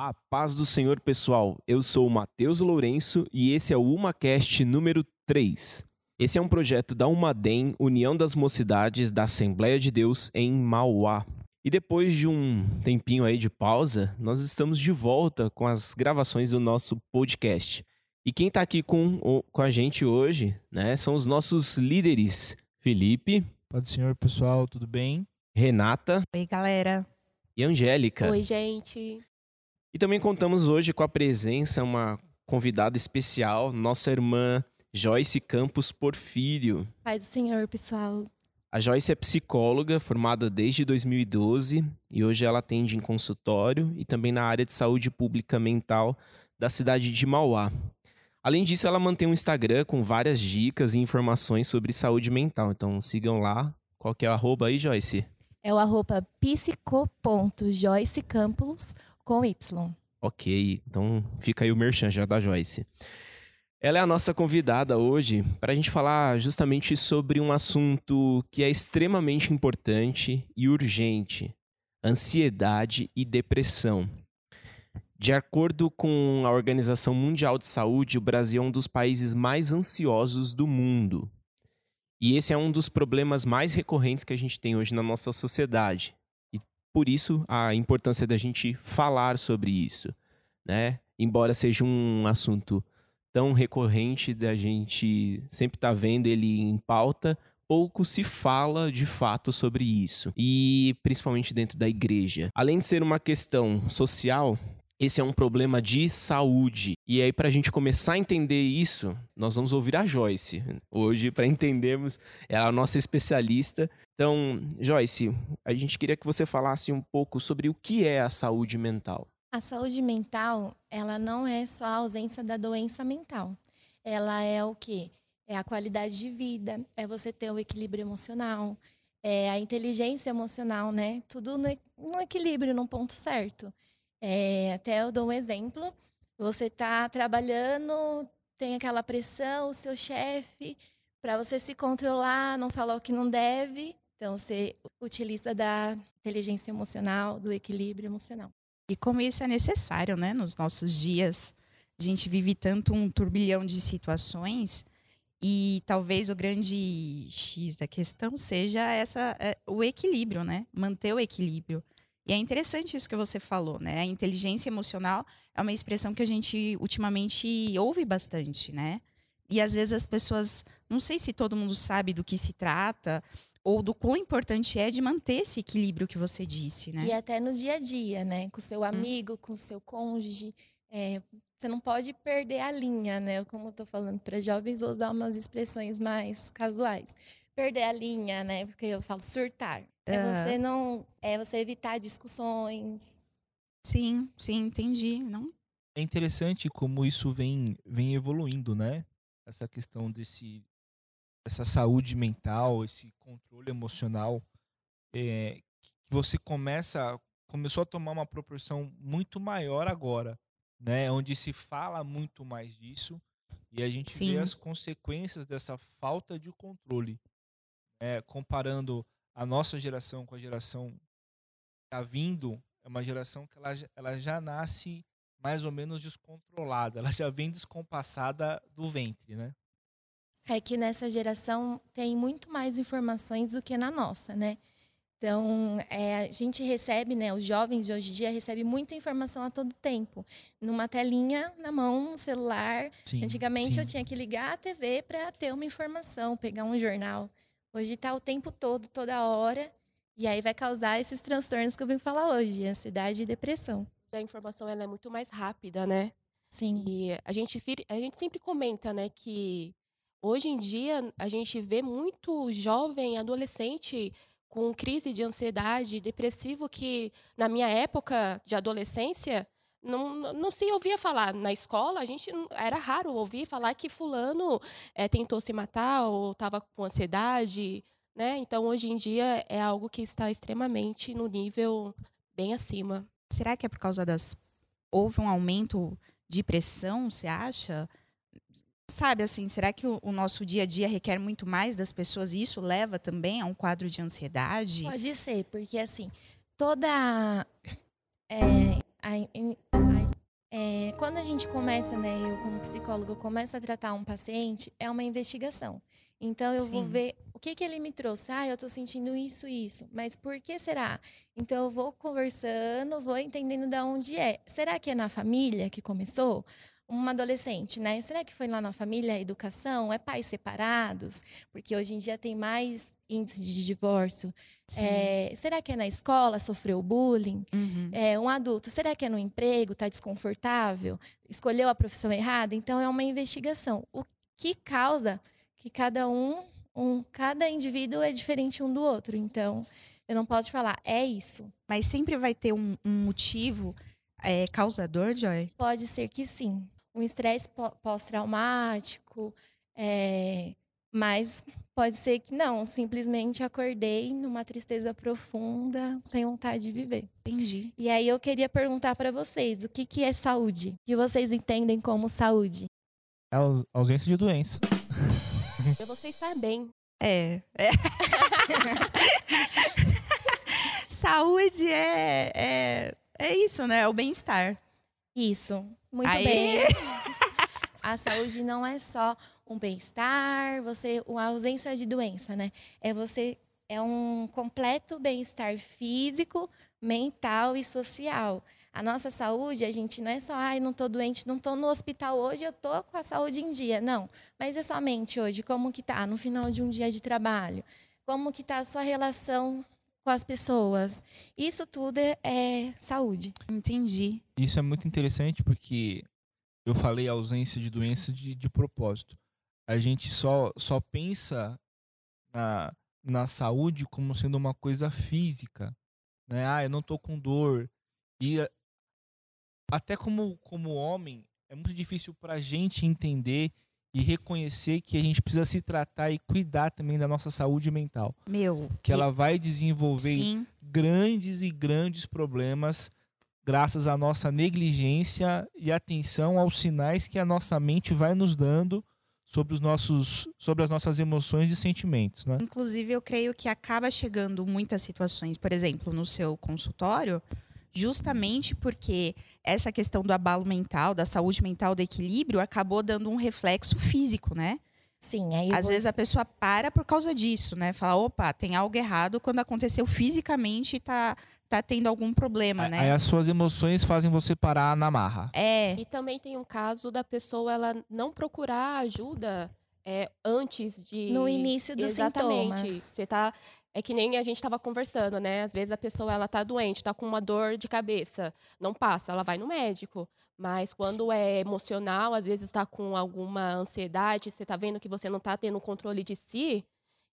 A paz do Senhor, pessoal. Eu sou o Matheus Lourenço e esse é o UmaCast número 3. Esse é um projeto da Umadem, União das Mocidades da Assembleia de Deus em Mauá. E depois de um tempinho aí de pausa, nós estamos de volta com as gravações do nosso podcast. E quem está aqui com, com a gente hoje, né, são os nossos líderes, Felipe. Pode senhor, pessoal, tudo bem? Renata. Oi, galera. E Angélica. Oi, gente. E também contamos hoje com a presença, uma convidada especial, nossa irmã Joyce Campos Porfírio. Paz do Senhor, pessoal. A Joyce é psicóloga, formada desde 2012 e hoje ela atende em consultório e também na área de saúde pública mental da cidade de Mauá. Além disso, ela mantém um Instagram com várias dicas e informações sobre saúde mental. Então sigam lá. Qual que é o arroba aí, Joyce? É o arroba psico.joycecampos com Y. Ok, então fica aí o merchan já da Joyce. Ela é a nossa convidada hoje para a gente falar justamente sobre um assunto que é extremamente importante e urgente: ansiedade e depressão. De acordo com a Organização Mundial de Saúde, o Brasil é um dos países mais ansiosos do mundo. E esse é um dos problemas mais recorrentes que a gente tem hoje na nossa sociedade. Por isso a importância da gente falar sobre isso, né? Embora seja um assunto tão recorrente da gente sempre estar tá vendo ele em pauta, pouco se fala de fato sobre isso. E principalmente dentro da igreja. Além de ser uma questão social, esse é um problema de saúde. E aí, para a gente começar a entender isso, nós vamos ouvir a Joyce hoje, para entendermos, ela é a nossa especialista. Então, Joyce, a gente queria que você falasse um pouco sobre o que é a saúde mental. A saúde mental, ela não é só a ausência da doença mental. Ela é o quê? É a qualidade de vida, é você ter o equilíbrio emocional, é a inteligência emocional, né? Tudo no, no equilíbrio, num ponto certo. É, até eu dou um exemplo. Você está trabalhando, tem aquela pressão, o seu chefe, para você se controlar, não falar o que não deve. Então, você utiliza da inteligência emocional, do equilíbrio emocional. E como isso é necessário, né, nos nossos dias. A gente vive tanto um turbilhão de situações e talvez o grande X da questão seja essa, é, o equilíbrio, né? Manter o equilíbrio. E é interessante isso que você falou, né? A inteligência emocional é uma expressão que a gente ultimamente ouve bastante, né? E às vezes as pessoas, não sei se todo mundo sabe do que se trata ou do quão importante é de manter esse equilíbrio que você disse, né? E até no dia a dia, né? Com seu hum. amigo, hum. com seu cônjuge, é, você não pode perder a linha, né? Como eu tô falando para jovens, vou usar umas expressões mais casuais. Perder a linha, né? Porque eu falo surtar. É você não. É você evitar discussões. Sim, sim, entendi. Não? É interessante como isso vem, vem evoluindo, né? Essa questão desse essa saúde mental, esse controle emocional, é, que você começa começou a tomar uma proporção muito maior agora, né? Onde se fala muito mais disso e a gente Sim. vê as consequências dessa falta de controle, é, comparando a nossa geração com a geração que está vindo, é uma geração que ela, ela já nasce mais ou menos descontrolada, ela já vem descompassada do ventre, né? É que nessa geração tem muito mais informações do que na nossa, né? Então, é, a gente recebe, né, os jovens de hoje em dia recebem muita informação a todo tempo. Numa telinha na mão, um celular. Sim, Antigamente sim. eu tinha que ligar a TV para ter uma informação, pegar um jornal. Hoje está o tempo todo, toda hora, e aí vai causar esses transtornos que eu vim falar hoje, ansiedade e depressão. A informação ela é muito mais rápida, né? Sim. E a gente, a gente sempre comenta, né, que hoje em dia a gente vê muito jovem, adolescente com crise de ansiedade, depressivo, que na minha época de adolescência não, não se ouvia falar na escola, a gente era raro ouvir falar que fulano é, tentou se matar ou estava com ansiedade, né? Então hoje em dia é algo que está extremamente no nível bem acima. Será que é por causa das houve um aumento de pressão, você acha? Sabe assim, será que o, o, nosso dia a dia requer muito mais das pessoas e isso leva também a um quadro de ansiedade? Pode ser, porque assim, toda é, a, a É, quando a gente começa, né, eu como psicólogo começo a tratar um paciente, é uma investigação. Então eu vou Sim. ver o que que ele me trouxe. Ah, eu tô sentindo isso, isso. Mas por que será? Então eu vou conversando, vou entendendo de onde é. Será que é na família que começou? Uma adolescente, né? Será que foi lá na família a educação? É pais separados? Porque hoje em dia tem mais índice de divórcio. É, será que é na escola? Sofreu bullying? Uhum. É, um adulto, será que é no emprego? Está desconfortável? Escolheu a profissão errada? Então é uma investigação. O que causa que cada um, um, cada indivíduo é diferente um do outro. Então eu não posso te falar, é isso. Mas sempre vai ter um, um motivo é, causador, Joy? Pode ser que sim. Um estresse pó- pós-traumático, é, mas pode ser que não. Simplesmente acordei numa tristeza profunda, sem vontade de viver. Entendi. E aí eu queria perguntar para vocês, o que, que é saúde? O que vocês entendem como saúde? É a aus- ausência de doença. Pra você estar bem. É. é. Saúde é, é, é isso, né? É o bem-estar. Isso, muito Aê! bem. A saúde não é só um bem-estar, você, a ausência de doença, né? É você é um completo bem-estar físico, mental e social. A nossa saúde, a gente não é só, ai, não tô doente, não tô no hospital hoje, eu tô com a saúde em dia. Não, mas é somente hoje, como que tá no final de um dia de trabalho? Como que tá a sua relação com as pessoas? Isso tudo é, é saúde. Entendi. Isso é muito interessante porque eu falei ausência de doença de, de propósito. A gente só, só pensa na, na saúde como sendo uma coisa física. Né? Ah, eu não tô com dor. E a- até como, como homem, é muito difícil pra gente entender e reconhecer que a gente precisa se tratar e cuidar também da nossa saúde mental. Meu. Que ela vai desenvolver Sim. grandes e grandes problemas graças à nossa negligência e atenção aos sinais que a nossa mente vai nos dando sobre os nossos sobre as nossas emoções e sentimentos, né? Inclusive, eu creio que acaba chegando muitas situações, por exemplo, no seu consultório, justamente porque essa questão do abalo mental, da saúde mental, do equilíbrio, acabou dando um reflexo físico, né? Sim, aí Às você- vezes a pessoa para por causa disso, né? Fala, opa, tem algo errado quando aconteceu fisicamente e tá, tá tendo algum problema, Aí né? as suas emoções fazem você parar na marra. É, E também tem um caso da pessoa ela não procurar ajuda é, antes de. no início dos Exatamente. sintomas. Você tá. É que nem a gente estava conversando, né? Às vezes a pessoa ela tá doente, tá com uma dor de cabeça, não passa, ela vai no médico. Mas quando é emocional, às vezes está com alguma ansiedade, você tá vendo que você não tá tendo controle de si,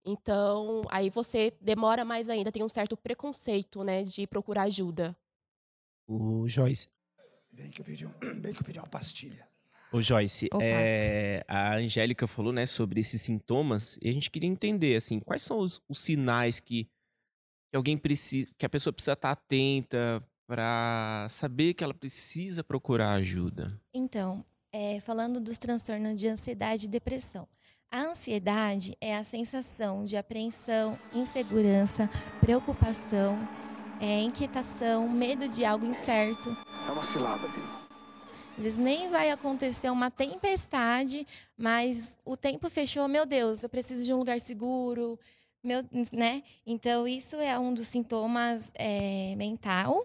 então aí você demora mais ainda, tem um certo preconceito, né, de procurar ajuda. O Joyce. Bem que eu pedi, um, bem que eu pedi uma pastilha. Ô Joyce, é, a Angélica falou, né, sobre esses sintomas e a gente queria entender, assim, quais são os, os sinais que, que alguém precisa, que a pessoa precisa estar atenta para saber que ela precisa procurar ajuda. Então, é, falando dos transtornos de ansiedade e depressão. A ansiedade é a sensação de apreensão, insegurança, preocupação, é, inquietação, medo de algo incerto. É uma cilada, viu? Às vezes nem vai acontecer uma tempestade, mas o tempo fechou, meu Deus, eu preciso de um lugar seguro, meu, né? Então, isso é um dos sintomas é, mental.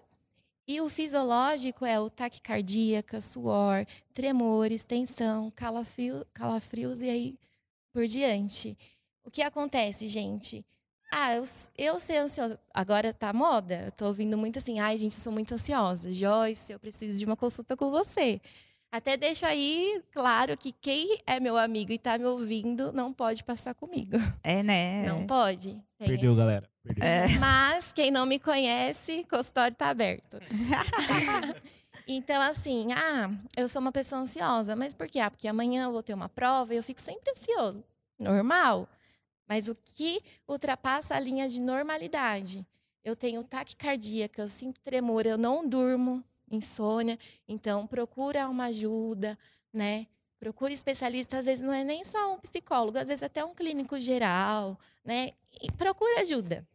E o fisiológico é o taquicardíaca, suor, tremores, tensão, calafrio, calafrios e aí por diante. O que acontece, gente? Ah, eu, eu ser ansiosa. Agora tá moda. Eu tô ouvindo muito assim, ai, gente, eu sou muito ansiosa. Joyce, eu preciso de uma consulta com você. Até deixo aí claro que quem é meu amigo e tá me ouvindo não pode passar comigo. é, né? Não pode. Tem- Perdeu, galera. Perdeu. É. Mas quem não me conhece, consultório tá aberto. então, assim, ah, eu sou uma pessoa ansiosa. Mas por quê? Ah, porque amanhã eu vou ter uma prova e eu fico sempre ansioso. Normal. Mas o que ultrapassa a linha de normalidade? Eu tenho taquicardíaca, eu sinto tremor, eu não durmo, insônia. Então, procura uma ajuda, né? Procure especialista, às vezes não é nem só um psicólogo, às vezes até um clínico geral, né? E procura ajuda.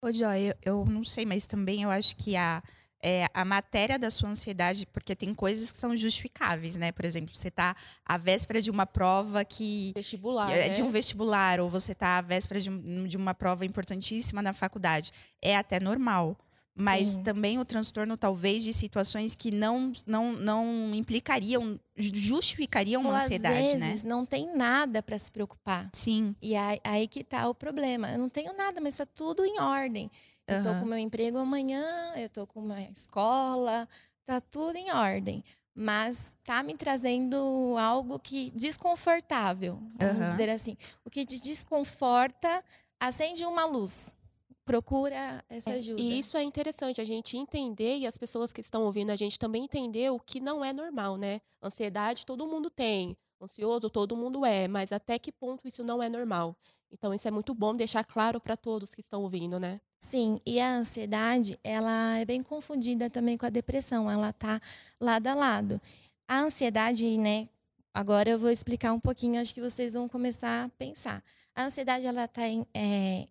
Ô, Joy, eu, eu não sei, mas também eu acho que a, é, a matéria da sua ansiedade, porque tem coisas que são justificáveis, né? Por exemplo, você está à véspera de uma prova que, Vestibular, que é né? de um vestibular, ou você está à véspera de, um- de uma prova importantíssima na faculdade. É até normal. Mas Sim. também o transtorno, talvez, de situações que não, não, não implicariam, justificariam uma Ou, ansiedade, às né? vezes não tem nada para se preocupar. Sim. E aí, aí que tá o problema. Eu não tenho nada, mas tá tudo em ordem. Eu tô com meu emprego amanhã, eu tô com uma escola, tá tudo em ordem. Mas tá me trazendo algo que desconfortável, vamos Aham. dizer assim. O que te desconforta, acende uma luz. Procura essa É, ajuda. E isso é interessante, a gente entender e as pessoas que estão ouvindo a gente também entender o que não é normal, né? Ansiedade todo mundo tem, ansioso todo mundo é, mas até que ponto isso não é normal? Então isso é muito bom deixar claro para todos que estão ouvindo, né? Sim, e a ansiedade, ela é bem confundida também com a depressão, ela tá lado a lado. A ansiedade, né, agora eu vou explicar um pouquinho, acho que vocês vão começar a pensar. A ansiedade, ela está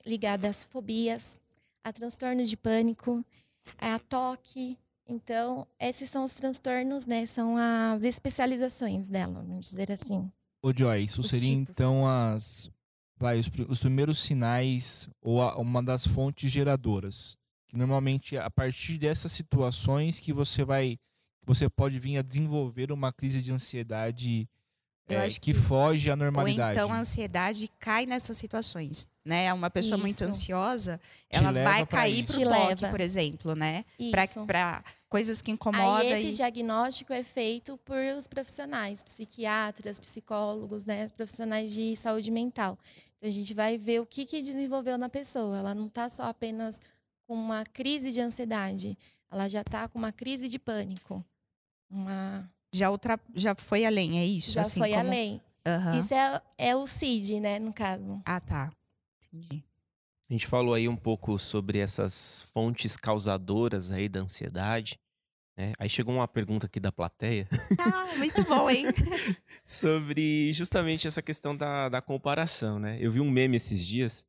ligada às fobias, a transtornos de pânico, a toque. Então, esses são os transtornos, né, são as especializações dela, vamos dizer assim. Ô, Joy, isso Os seria tipos. então as. Vai, os, os primeiros sinais ou a- uma das fontes geradoras. Que normalmente é a partir dessas situações que você vai. Você pode vir a desenvolver uma crise de ansiedade é, que, que- foge à Ou normalidade. então a ansiedade cai nessas situações, né? Uma pessoa muito Isso. ansiosa, Te ela vai cair pro Te toque, leva. por exemplo, né? Para coisas que incomodam. Aí esse e... diagnóstico é feito por os profissionais, psiquiatras, psicólogos, né, profissionais de saúde mental. Então a gente vai ver o que, que desenvolveu na pessoa. Ela não está só apenas com uma crise de ansiedade, ela já está com uma crise de pânico. Uma... Já, outra... já foi além, é isso? Já assim, foi como... além. Aham. Isso é, é o CID, né, no caso. Ah, tá. Entendi. A gente falou aí um pouco sobre essas fontes causadoras aí da ansiedade. Né? Aí chegou uma pergunta aqui da plateia Ah, muito bom, hein? sobre justamente essa questão da, da comparação, né? Eu vi um meme esses dias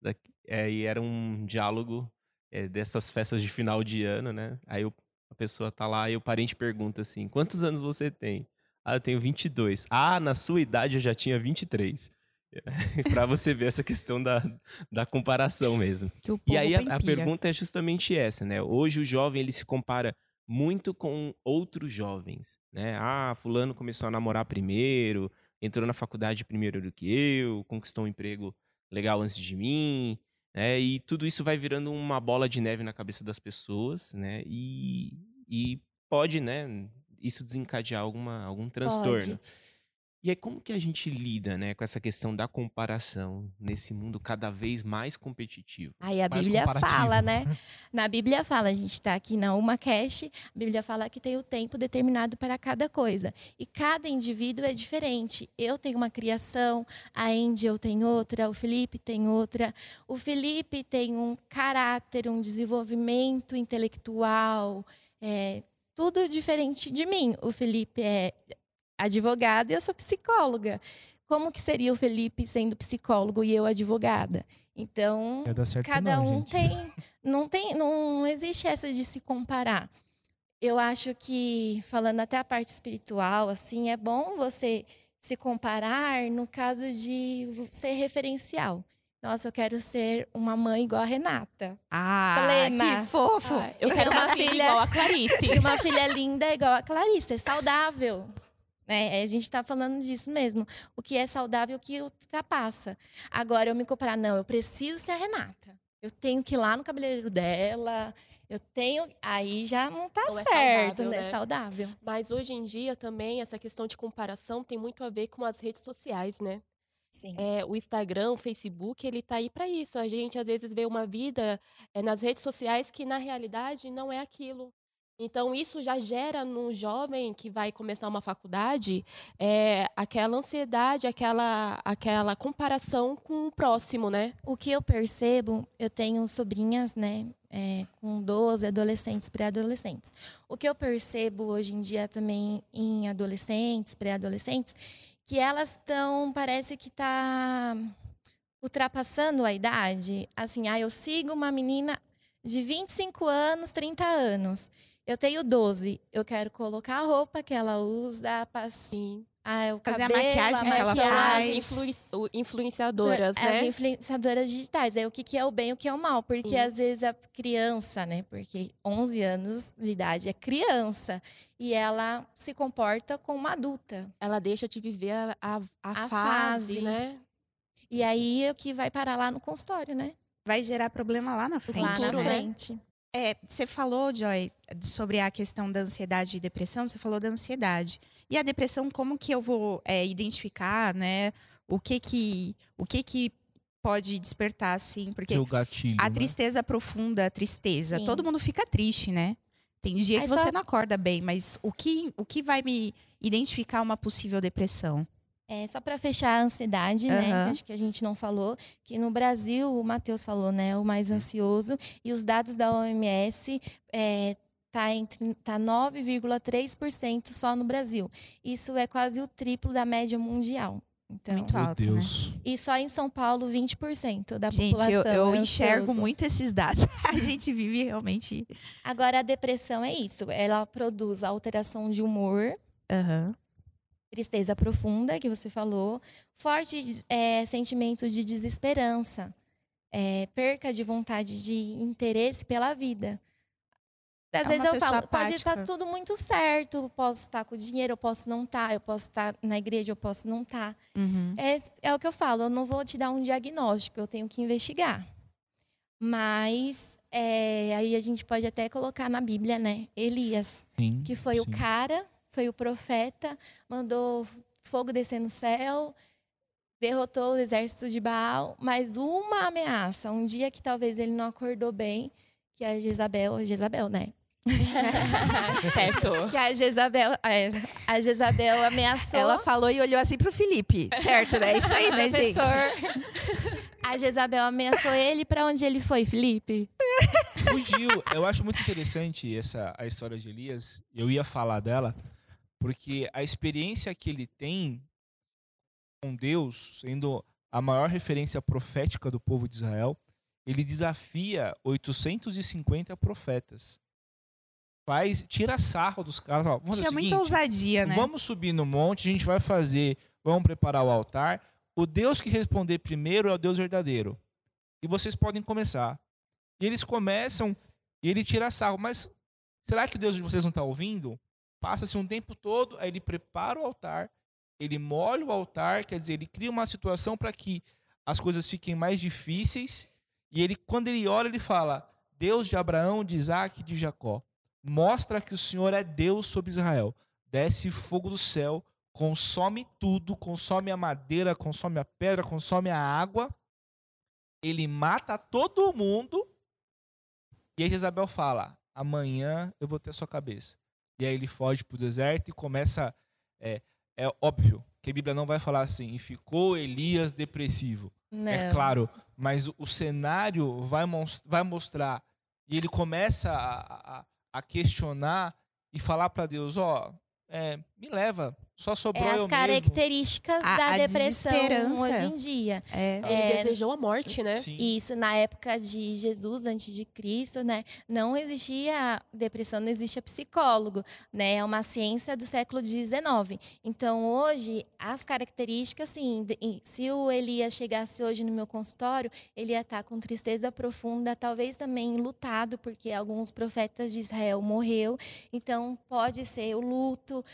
da- é, e era um diálogo é, dessas festas de final de ano, né? Aí o- a pessoa tá lá e o parente pergunta assim: quantos anos você tem? Ah, eu tenho 22. Ah, na sua idade eu já tinha 23. Pra você ver essa questão da, da comparação mesmo. E aí a, a pergunta é justamente essa, né? Hoje o jovem ele se compara muito com outros jovens, né? Ah, fulano começou a namorar primeiro, entrou na faculdade primeiro do que eu, conquistou um emprego legal antes de mim, né? E tudo isso vai virando uma bola de neve na cabeça das pessoas, né? E, e pode, né? Isso desencadear alguma, algum transtorno. Pode. E aí, como que a gente lida, né, com essa questão da comparação nesse mundo cada vez mais competitivo? Aí a Mais Bíblia fala, né? Na Bíblia fala, a gente está aqui na Uma Cash, a Bíblia fala que tem o tempo determinado para cada coisa. E cada indivíduo é diferente. Eu tenho uma criação, a Angel tem outra, o Felipe tem outra. O Felipe tem um caráter, um desenvolvimento intelectual, é, tudo diferente de mim. O Felipe é advogado e eu sou psicóloga. Como que seria o Felipe sendo psicólogo e eu advogada? Então, cada não, um gente. tem não tem não existe essa de se comparar eu acho que falando até a parte espiritual assim é bom você se comparar no caso de ser referencial nossa eu quero ser uma mãe igual a Renata Ah, Plena. que fofo. Ah, eu quero uma filha igual a Clarice. e uma filha linda igual a Clarice, é saudável. Né? A gente está falando disso mesmo. O que é saudável, o que ultrapassa. Agora, eu me comparar, não, eu preciso ser a Renata. Eu tenho que ir lá no cabeleireiro dela. Eu tenho. Aí já não tá Não é certo, saudável, né? né? Saudável. Mas hoje em dia também essa questão de comparação tem muito a ver com as redes sociais, né? Sim. É, o Instagram, o Facebook, ele tá aí para isso. A gente às vezes vê uma vida é, nas redes sociais que na realidade não é aquilo. Então isso já gera no jovem que vai começar uma faculdade é, aquela ansiedade, aquela aquela comparação com o próximo, né? O que eu percebo, eu tenho sobrinhas, né, é, com 12 adolescentes, pré-adolescentes. O que eu percebo hoje em dia também em adolescentes, pré-adolescentes, que elas estão, parece que tá ultrapassando a idade. Assim, ah, eu sigo uma menina, de 25 anos, 30 anos. Eu tenho 12. Eu quero colocar a roupa que ela usa, Sim. ah, o Fazer a cabelo, maquiagem que ela faz. as influenciadoras, as né? influenciadoras digitais. É o que, que é o bem e o que é o mal. Porque Sim. às vezes a criança, né? Porque 11 anos de idade é criança. E ela se comporta como uma adulta. Ela deixa de viver a, a, a A fase, fase. né? E aí é o que vai parar lá no consultório, né? Vai gerar problema lá na frente, lá na né? né? frente. É, você falou, Joy, sobre a questão da ansiedade e depressão, você falou da ansiedade. E a depressão, como que eu vou é, identificar, né? O que que, o que que pode despertar, assim? Porque gatilho. a né? tristeza profunda, a tristeza, Sim. todo mundo fica triste, né? Tem dia Aí que você só- não acorda bem, mas o que, o que vai me identificar uma possível depressão? É, só para fechar a ansiedade, né? Aham. que Acho que a gente não falou. Que no Brasil, o Matheus falou, né? O mais ansioso. E os dados da OMS é, tá entre tá 9,3% só no Brasil. Isso é quase o triplo da média mundial. Então, Muito alto, né? E só em São Paulo, 20% da Gente, população. eu, eu é enxergo ansioso. muito esses dados. A gente vive realmente. Agora, a depressão é isso. Ela produz alteração de humor, Aham. Tristeza profunda, que você falou, forte é, sentimento de desesperança, é, perca de vontade de interesse pela vida. Às É vezes eu falo, pode estar apática. tudo muito certo, posso estar com dinheiro, eu posso não estar, eu posso estar na igreja, eu posso não estar. Uhum. É, é o que eu falo, eu não vou te dar um diagnóstico, eu tenho que investigar. Mas é, aí a gente pode até colocar na Bíblia, né? Elias Sim, que foi o sim. cara, foi o profeta, mandou fogo descer no céu, derrotou o exército de Baal, mas uma ameaça, um dia que talvez ele não acordou bem, que a Jezabel, Jezabel, né? certo. Que a Jezabel, é, a Jezabel ameaçou Ela falou e olhou assim pro Felipe. Certo, né? Isso aí, né, gente? A Jezabel ameaçou ele para onde ele foi, Felipe? Fugiu. Eu acho muito interessante essa a história de Elias. Eu ia falar dela porque a experiência que ele tem com Deus, sendo a maior referência profética do povo de Israel, ele desafia 850 profetas. Faz, tira sarro dos caras. Ó, vamos fazer Tinha o muita seguinte, ousadia, né? Vamos subir no monte, a gente vai fazer, vamos preparar o altar. O Deus que responder primeiro é o Deus verdadeiro. E vocês podem começar. E eles começam e ele tira sarro. Mas será que o Deus de vocês não está ouvindo? Passa-se um tempo todo, aí ele prepara o altar, ele molha o altar, quer dizer, ele cria uma situação para que as coisas fiquem mais difíceis. E ele, quando ele ora, ele fala: Deus de Abraão, de Isaac e de Jacó, mostra que o Senhor é Deus sobre Israel. Desce fogo do céu, consome tudo, consome a madeira, consome a pedra, consome a água. Ele mata todo mundo. E aí Jezabel fala: amanhã eu vou ter a sua cabeça. E aí ele foge para o deserto e começa. É, é óbvio que a Bíblia não vai falar assim, e ficou Elias depressivo. Não. É claro, mas o, cenário vai, vai mostrar. E ele começa a, a, a questionar e falar para Deus: Ó, é, me leva, só sobrou É eu as características A- da a depressão desesperança. hoje em dia. É. Ele É. desejou a morte, né? Sim. Isso na época de Jesus, antes de Cristo, né? Não existia depressão, não existia psicólogo, né? É uma ciência do século XIX. Então, hoje, as características, sim, se o Elias chegasse hoje no meu consultório, ele ia estar com tristeza profunda, talvez também lutado, porque alguns profetas de Israel morreu. Então, pode ser o luto,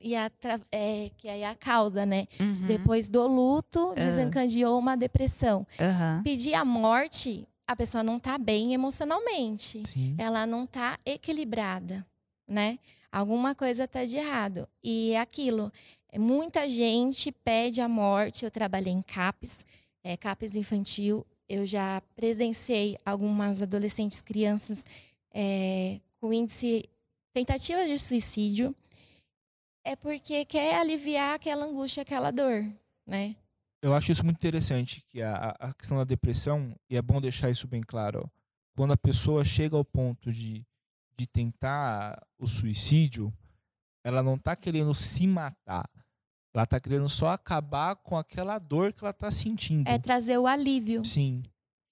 e a tra- é, que aí é a causa, né? Uhum. Depois do luto, Ah. desencadeou uma depressão Aham. pedir a morte, a pessoa não está bem emocionalmente. Sim. Ela não está equilibrada, né? Alguma coisa está de errado. E é aquilo, é, muita gente pede a morte. Eu trabalhei em CAPES, é, CAPES infantil. Eu já presenciei algumas adolescentes, crianças é, com índice tentativa de suicídio. É porque quer aliviar aquela angústia, aquela dor, né? Eu acho isso muito interessante, que a, a- questão da depressão, e é bom deixar isso bem claro, ó, quando a pessoa chega ao ponto de, de tentar o suicídio, ela não está querendo se matar. Ela está querendo só acabar com aquela dor que ela está sentindo. É trazer o alívio. Sim.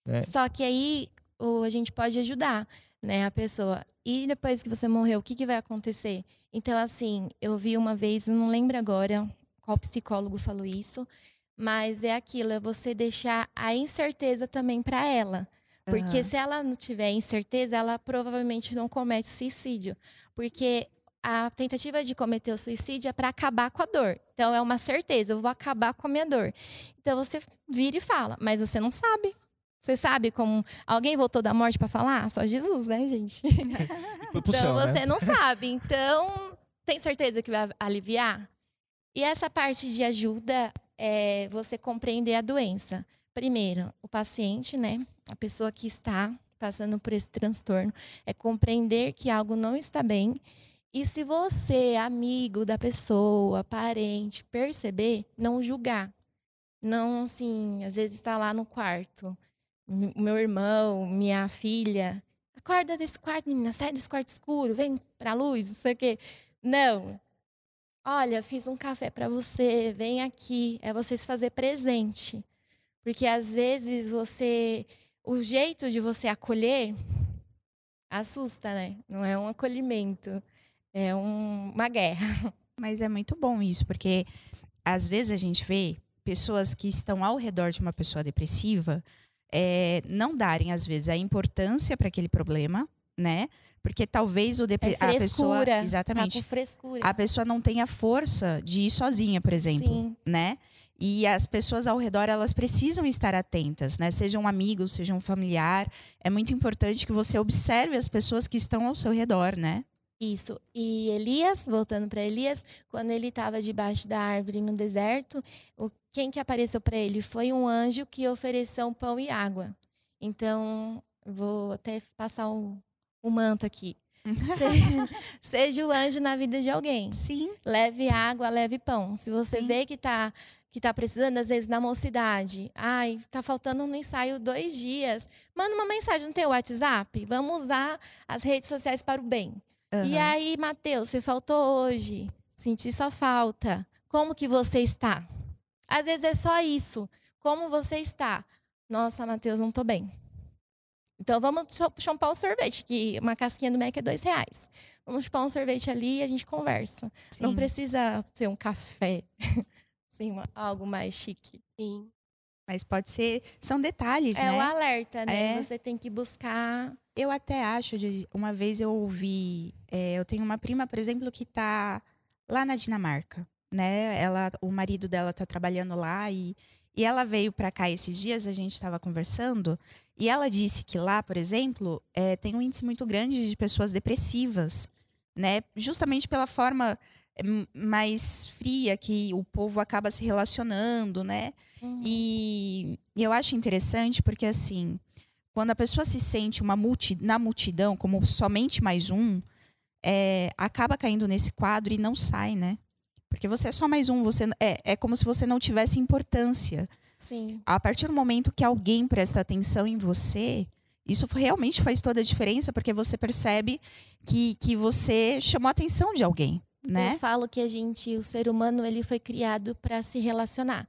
É. Só que aí ou a gente pode ajudar, né, a pessoa. E depois que você morreu, o que, que vai acontecer? Então, assim, eu vi uma vez, não lembro agora qual psicólogo falou isso, mas é aquilo, é você deixar a incerteza também para ela. Porque Aham. se ela não tiver incerteza, ela provavelmente não comete suicídio. Porque a tentativa de cometer o suicídio é para acabar com a dor. Então é uma certeza, eu vou acabar com a minha dor. Então você vira e fala, mas você não sabe. Você sabe como alguém voltou da morte para falar? Só Jesus, né, gente? Foi pro então céu, né? você não sabe. Então, tem certeza que vai aliviar? E essa parte de ajuda é você compreender a doença. Primeiro, o paciente, né? A pessoa que está passando por esse transtorno, é compreender que algo não está bem. E se você, amigo da pessoa, parente, perceber, não julgar. Não, assim, às vezes está lá no quarto. Meu irmão, minha filha, acorda desse quarto, menina, sai desse quarto escuro, vem pra luz, não sei o quê. Não. Olha, fiz um café pra você, vem aqui. É você se fazer presente. Porque às vezes você. O jeito de você acolher assusta, né? Não é um acolhimento. É um- uma guerra. Mas é muito bom isso, porque às vezes a gente vê pessoas que estão ao redor de uma pessoa depressiva é, não darem, às vezes, a importância para aquele problema, né? Porque talvez o depre- É a pessoa. frescura. Tá Exatamente. com frescura. A pessoa não tenha força de ir sozinha, por exemplo. Sim. né? E as pessoas ao redor, elas precisam estar atentas, né? Seja um amigo, seja um familiar. É muito importante que você observe as pessoas que estão ao seu redor, né? Isso. E Elias, voltando para Elias, quando ele estava debaixo da árvore no deserto, o, quem que apareceu para ele foi um anjo que ofereceu um pão e água. Então, vou até passar o, o manto aqui. Se- seja o anjo na vida de alguém. Sim. Leve água, leve pão. Se você Sim. vê que tá, que tá precisando, às vezes, na mocidade. Ai, tá faltando um ensaio dois dias. Manda uma mensagem no teu WhatsApp. Vamos usar as redes sociais para o bem. E Aham. aí, Matheus, você faltou hoje. Senti sua falta. Como que você está? Às vezes é só isso. Como você está? Nossa, Matheus, não tô bem. Então vamos chupar o sorvete, que uma casquinha do Mac é dois reais. Vamos chupar um sorvete ali e a gente conversa. Não Sim. precisa ser um café. Sim, algo mais chique. Sim. Mas pode ser. São detalhes, É né? o alerta, né? É. Você tem que buscar. Eu até acho, de- uma vez eu ouvi, é, eu tenho uma prima, por exemplo, que tá lá na Dinamarca, né? Ela, o marido dela tá trabalhando lá e, e ela veio para cá esses dias, a gente estava conversando, e ela disse que lá, por exemplo, é, tem um índice muito grande de pessoas depressivas, né? Justamente pela forma é, mais fria que o povo acaba se relacionando, né? E, e eu acho interessante porque, assim, quando a pessoa se sente uma multi, na multidão, como somente mais um, é, acaba caindo nesse quadro e não sai, né? Porque você é só mais um, você é, é como se você não tivesse importância. Sim. A partir do momento que alguém presta atenção em você, isso realmente faz toda a diferença, porque você percebe que, que você chamou a atenção de alguém, né? Eu falo que a gente, o ser humano, ele foi criado para se relacionar.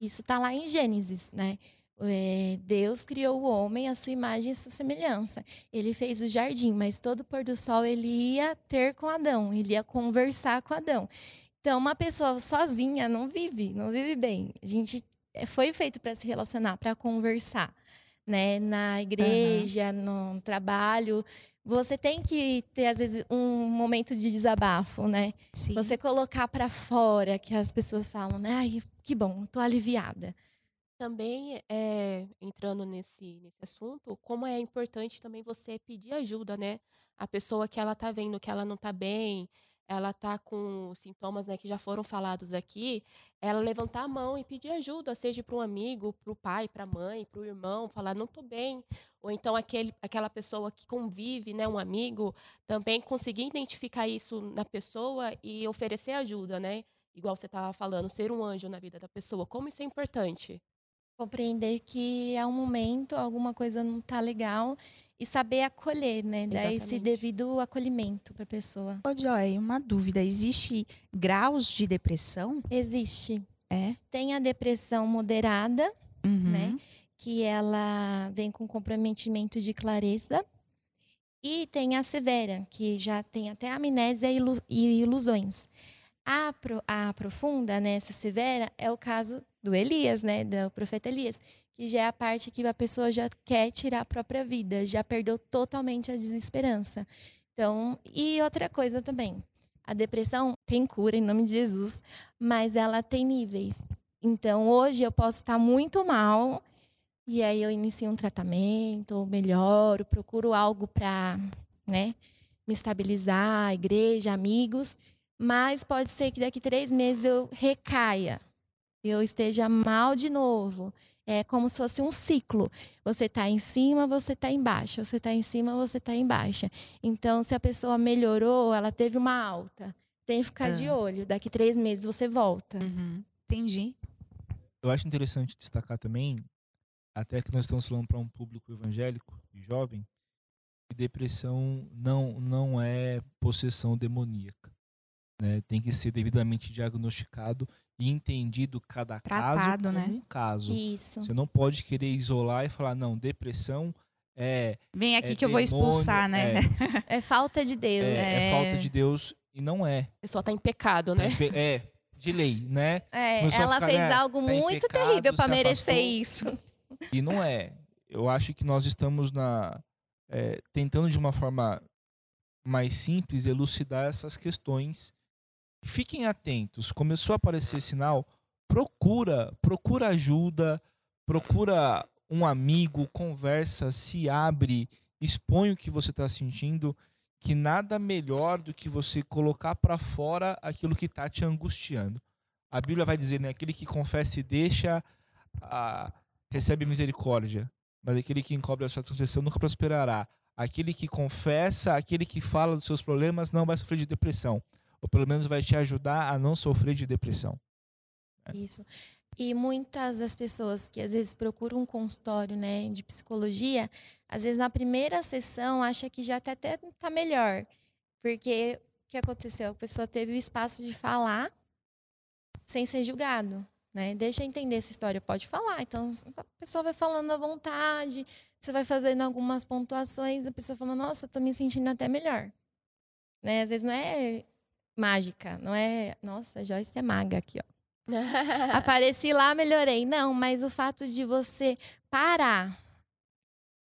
Isso está lá em Gênesis, né? É, Deus criou o homem à sua imagem e sua semelhança. Ele fez o jardim, mas todo pôr do sol ele ia ter com Adão, ele ia conversar com Adão. Então, uma pessoa sozinha não vive, não vive bem. A gente é, foi feito para se relacionar, para conversar, né? Na igreja, no trabalho, você tem que ter às vezes um momento de desabafo, né? Sim. Você colocar para fora que as pessoas falam, né? Ai, que bom, tô aliviada. Também, é, entrando nesse, nesse assunto, como é importante também você pedir ajuda, né? A pessoa que ela tá vendo que ela não tá bem, ela tá com sintomas, né, que já foram falados aqui, ela levantar a mão e pedir ajuda, seja para um amigo, para o pai, para a mãe, para o irmão, falar não tô bem, ou então aquele, aquela pessoa que convive, né, um amigo, também conseguir identificar isso na pessoa e oferecer ajuda, né? Igual você estava falando, ser um anjo na vida da pessoa, como isso é importante. Compreender que é um momento, alguma coisa não tá legal e saber acolher, né? Dar esse devido acolhimento para pessoa. Ô, Joy, uma dúvida. Existe graus de depressão? Existe. É. Tem a depressão moderada, Uhum. né? que ela vem com comprometimento de clareza. E tem a severa, que já tem até amnésia e ilusões. A, pro, a profunda, né, essa severa, é o caso do Elias, né, do profeta Elias, que já é a parte que a pessoa já quer tirar a própria vida, já perdeu totalmente a desesperança. Então, e outra coisa também, a depressão tem cura em nome de Jesus, mas ela tem níveis. Então, hoje eu posso estar muito mal e aí eu inicio um tratamento, melhoro, procuro algo para, né, me estabilizar, igreja, amigos, mas pode ser que daqui três meses eu recaia, eu esteja mal de novo. É como se fosse um ciclo. Você está em cima, você está embaixo. Você está em cima, você está embaixo. Então, se a pessoa melhorou, ela teve uma alta. Tem que ficar de olho. Daqui três meses você volta. Uhum. Entendi. Eu acho interessante destacar também, até que nós estamos falando para um público evangélico e jovem, que depressão não, não é possessão demoníaca. Né? Tem que ser devidamente diagnosticado e entendido cada Tratado, caso como né? um caso. Isso. Você não pode querer isolar e falar, não, depressão é. Vem aqui é que eu vou demônio, expulsar, né? É, É falta de Deus. é, é É. falta de Deus e não é. A pessoa tá em pecado, né? É, de lei, né? É, Começou ela ficar, fez né, algo tá muito pecado, terrível para merecer afastou. isso. E não é. Eu acho que nós estamos na é, tentando de uma forma mais simples elucidar essas questões. Fiquem atentos. Começou a aparecer sinal, procura, procura ajuda, procura um amigo, conversa, se abre, expõe o que você está sentindo, que nada melhor do que você colocar para fora aquilo que está te angustiando. A Bíblia vai dizer, né, aquele que confessa e deixa recebe misericórdia, mas aquele que encobre a sua transgressão nunca prosperará. Aquele que confessa, aquele que fala dos seus problemas não vai sofrer de depressão, ou pelo menos vai te ajudar a não sofrer de depressão. Isso. E muitas das pessoas que às vezes procuram um consultório, né, de psicologia, às vezes na primeira sessão acha que já até até tá melhor. Porque o que aconteceu? A pessoa teve o espaço de falar sem ser julgado, né? Deixa eu entender essa história, pode falar. Então a pessoa vai falando à vontade, você vai fazendo algumas pontuações, a pessoa fala: "Nossa, tô me sentindo até melhor". Né? Às vezes não é mágica, não é, nossa, a Joyce é maga aqui, ó. Apareci lá, melhorei. Não, mas o fato de você parar,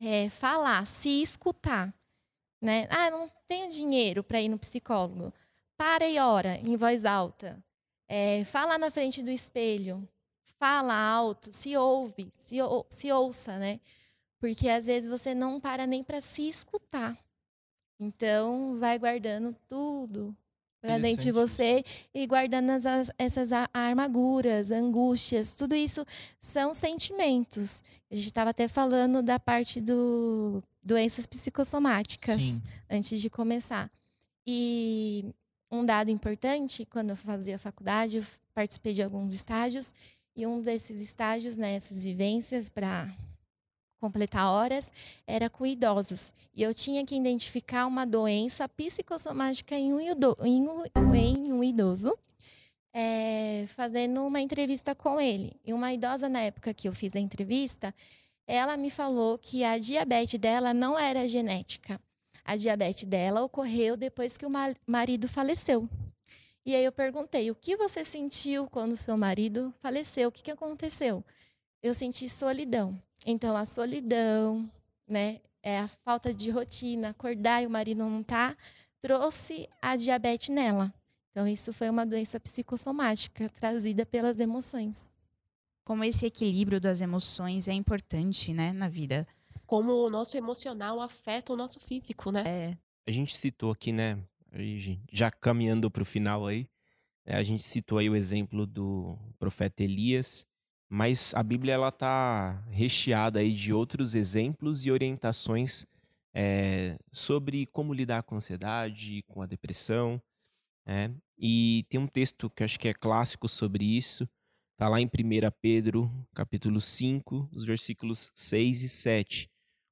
é, falar, se escutar, né? Ah, não tenho dinheiro para ir no psicólogo. Para e ora em voz alta. É, fala na frente do espelho. Fala alto, se ouve, se, ou- se ouça, né? Porque às vezes você não para nem para se escutar. Então, vai guardando tudo para dentro de você e guardando as- as- essas armaduras, angústias, tudo isso são sentimentos. A gente estava até falando da parte do doenças psicossomáticas Sim. antes de começar. E um dado importante, quando eu fazia faculdade, eu participei de alguns estágios e um desses estágios, né, essas vivências para completar horas, era com idosos. E eu tinha que identificar uma doença psicossomática em um, em um- em um idoso, é, fazendo uma entrevista com ele. E uma idosa, na época que eu fiz a entrevista, ela me falou que a diabetes dela não era genética. A diabetes dela ocorreu depois que o ma- marido faleceu. E aí eu perguntei: o que você sentiu quando seu marido faleceu? O que, que aconteceu? Eu senti solidão. Então, a solidão, né, é a falta de rotina, acordar e o marido não tá, trouxe a diabetes nela. Então, isso foi uma doença psicossomática trazida pelas emoções. Como esse equilíbrio das emoções é importante, né, na vida. Como o nosso emocional afeta o nosso físico, né? É. A gente citou aqui, né? Já caminhando para o final aí, né, a gente citou aí o exemplo do profeta Elias, mas a Bíblia ela tá recheada aí de outros exemplos e orientações é, sobre como lidar com a ansiedade, com a depressão, né? E tem um texto que acho que é clássico sobre isso, tá lá em 1 Pedro, capítulo 5, os versículos 6 e 7.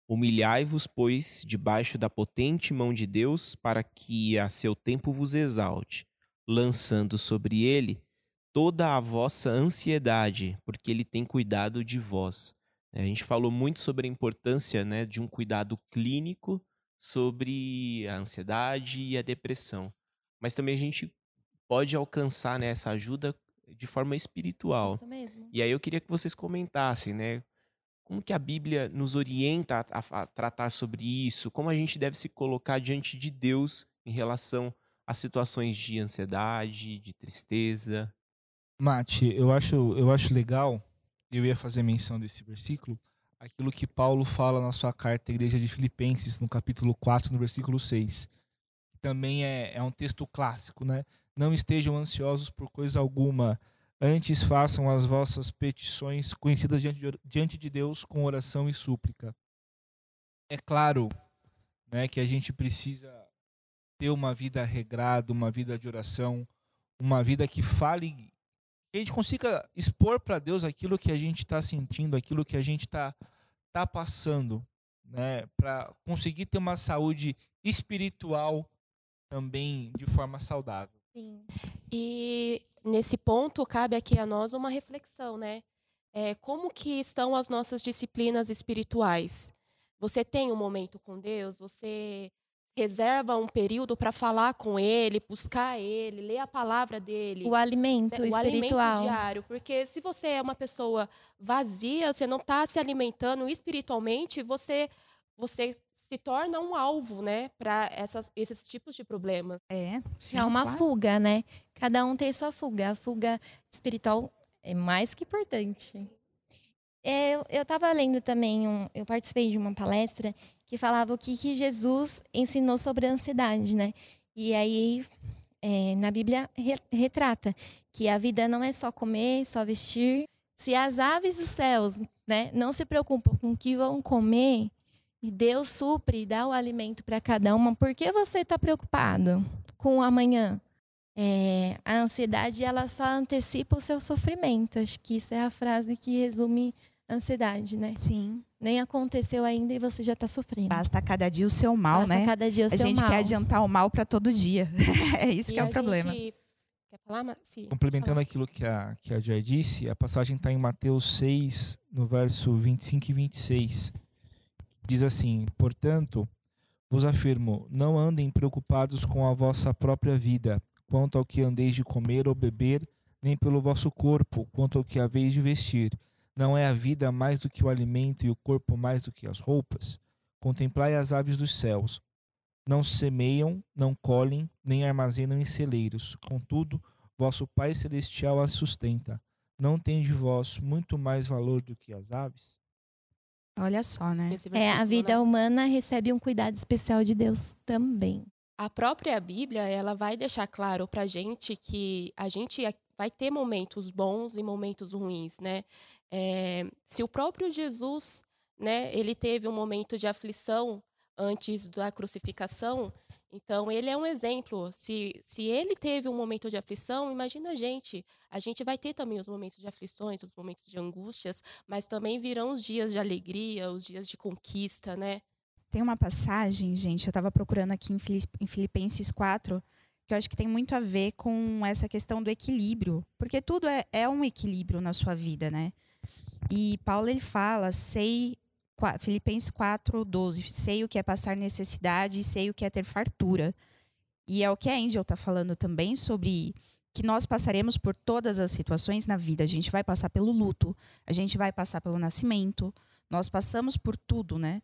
Humilhai-vos, pois, debaixo da potente mão de Deus, para que a seu tempo vos exalte, lançando sobre ele toda a vossa ansiedade, porque ele tem cuidado de vós. A gente falou muito sobre a importância né, de um cuidado clínico sobre a ansiedade e a depressão. Mas também a gente pode alcançar né, essa ajuda de forma espiritual. E aí eu queria que vocês comentassem, né? Como que a Bíblia nos orienta a, a, a tratar sobre isso? Como a gente deve se colocar diante de Deus em relação a situações de ansiedade, de tristeza? Mate, eu acho, eu acho legal, eu ia fazer menção desse versículo, aquilo que Paulo fala na sua carta à igreja de Filipenses, no capítulo 4, no versículo 6. Também é, é um texto clássico, né? Não estejam ansiosos por coisa alguma, antes façam as vossas petições conhecidas diante de, diante de Deus com oração e súplica. É claro né, que a gente precisa ter uma vida regrada, uma vida de oração, uma vida que fale, que a gente consiga expor para Deus aquilo que a gente está sentindo, aquilo que a gente está tá passando, né, para conseguir ter uma saúde espiritual também de forma saudável. Sim. E nesse ponto cabe aqui a nós uma reflexão, né? É, como que estão as nossas disciplinas espirituais? Você tem um momento com Deus? Você reserva um período para falar com Ele, buscar Ele, ler a palavra dele? O alimento né, o espiritual. alimento diário, porque se você é uma pessoa vazia, você não está se alimentando espiritualmente, você você se torna um alvo, né, para esses tipos de problemas. É, sim, É uma claro. fuga, né? Cada um tem sua fuga. A fuga espiritual é mais que importante. É, Eu, eu tava lendo também, um, eu participei de uma palestra que falava o que, que Jesus ensinou sobre a ansiedade, né? E aí, é, na Bíblia, re- retrata que a vida não é só comer, só vestir. Se as aves dos céus né, não se preocupam com o que vão comer, e Deus supre e dá o alimento para cada uma, por que você está preocupado com o amanhã? É, a ansiedade ela só antecipa o seu sofrimento. Acho que isso é a frase que resume ansiedade, né? Sim. Nem aconteceu ainda e você já está sofrendo. Basta cada dia o seu mal, Basta né? cada dia o A seu gente mal. quer adiantar o mal para todo dia. é isso E que é a o problema. gente- Quer falar, Fih? Complementando Fala. aquilo que a, que a Joy disse, a passagem está em Mateus 6, no verso 25 e 26. Diz assim: Portanto, vos afirmo, não andem preocupados com a vossa própria vida, quanto ao que andeis de comer ou beber, nem pelo vosso corpo, quanto ao que haveis de vestir. Não é a vida mais do que o alimento e o corpo mais do que as roupas? Contemplai as aves dos céus. Não semeiam, não colhem, nem armazenam em celeiros. Contudo, vosso Pai Celestial as sustenta. Não tem de vós muito mais valor do que as aves? Olha só, né? É, a vida né? humana recebe um cuidado especial de Deus também. A própria Bíblia, ela vai deixar claro pra gente que a gente vai ter momentos bons e momentos ruins, né? É, se o próprio Jesus, né, ele teve um momento de aflição antes da crucificação, então ele é um exemplo. Se, se ele teve um momento de aflição, imagina a gente. A gente vai ter também os momentos de aflições, os momentos de angústias, mas também virão os dias de alegria, os dias de conquista, né? Tem uma passagem, gente, eu estava procurando aqui em Fili- em Filipenses 4, que eu acho que tem muito a ver com essa questão do equilíbrio. Porque tudo é, é um equilíbrio na sua vida, né? E Paulo, ele fala, sei... Filipenses 4, 12. Sei o que é passar necessidade sei o que é ter fartura. E é o que a Angel está falando também sobre que nós passaremos por todas as situações na vida. A gente vai passar pelo luto, a gente vai passar pelo nascimento, nós passamos por tudo, né?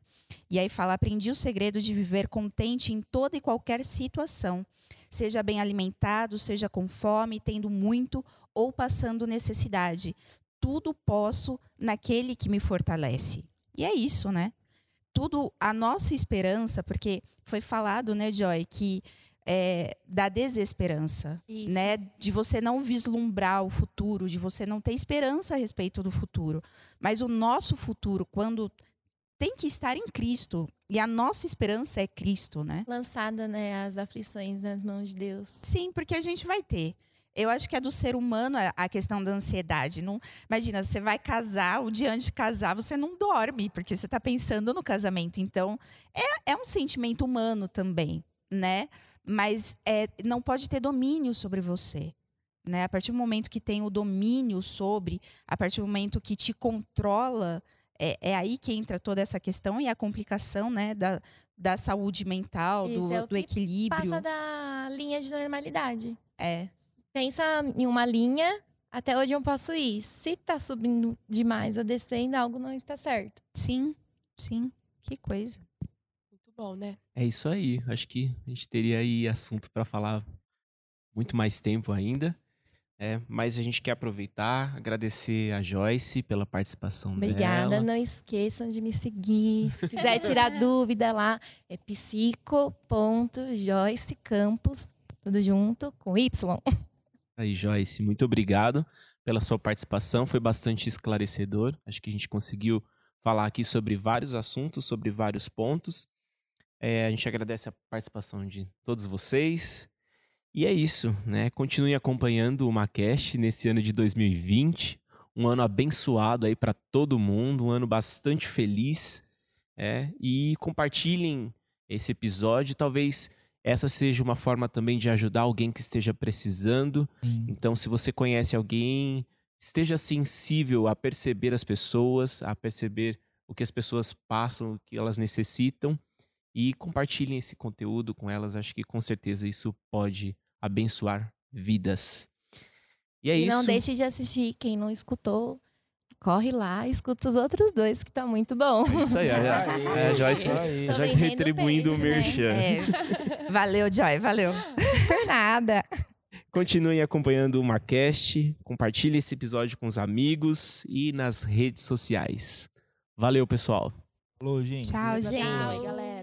E aí fala: aprendi o segredo de viver contente em toda e qualquer situação, seja bem alimentado, seja com fome, tendo muito ou passando necessidade. Tudo posso naquele que me fortalece. E é isso, né? Tudo, a nossa esperança, porque foi falado, né, Joy, que é, da desesperança, Isso. né? De você não vislumbrar o futuro, de você não ter esperança a respeito do futuro. Mas o nosso futuro, quando tem que estar em Cristo, e a nossa esperança é Cristo, né? Lançada, né, as aflições nas mãos de Deus. Sim, porque a gente vai ter. Eu acho que é do ser humano a- questão da ansiedade. Não, imagina, você vai casar, o dia antes de casar, você não dorme, porque você está pensando no casamento. Então, é, é um sentimento humano também, né? Mas é, não pode ter domínio sobre você. Né? A partir do momento que tem o domínio sobre, a partir do momento que te controla, é, é aí que entra toda essa questão e a complicação, né, da, da saúde mental, Isso do, é o do que equilíbrio. Passa da linha de normalidade. É, Pensa em uma linha até onde eu posso ir. Se tá subindo demais ou descendo, algo não está certo. sim, sim. Que coisa. Muito bom, né? É isso aí. Acho que a gente teria aí assunto para falar muito mais tempo ainda. É, mas a gente quer aproveitar, agradecer a Joyce pela participação Obrigada. dela. Não esqueçam de me seguir. Se quiser tirar dúvida lá, é psico.joycecampos, tudo junto, com Y. Aí, Joyce, muito obrigado pela sua participação. Foi bastante esclarecedor. Acho que a gente conseguiu falar aqui sobre vários assuntos, sobre vários pontos. É, a gente agradece a participação de todos vocês. E é isso, né? Continue acompanhando o Macast nesse ano de 2020. Um ano abençoado aí para todo mundo, um ano bastante feliz. É, e compartilhem esse episódio. Talvez essa seja uma forma também de ajudar alguém que esteja precisando. Então, se você conhece alguém, esteja sensível a perceber as pessoas, a perceber o que as pessoas passam, o que elas necessitam e compartilhem esse conteúdo com elas. Acho que com certeza isso pode abençoar vidas. E é e isso. não deixe de assistir. Quem não escutou, corre lá, escuta os outros dois, que tá muito bom. É isso aí. A, a, a Joyce, Tô Joyce retribuindo o peixe, né? merchan. É. Valeu, Joy, valeu. Por nada. Continuem acompanhando o Macast, compartilhe esse episódio com os amigos e nas redes sociais. Valeu, pessoal. Falou, gente. Tchau, gente. Tchau, galera.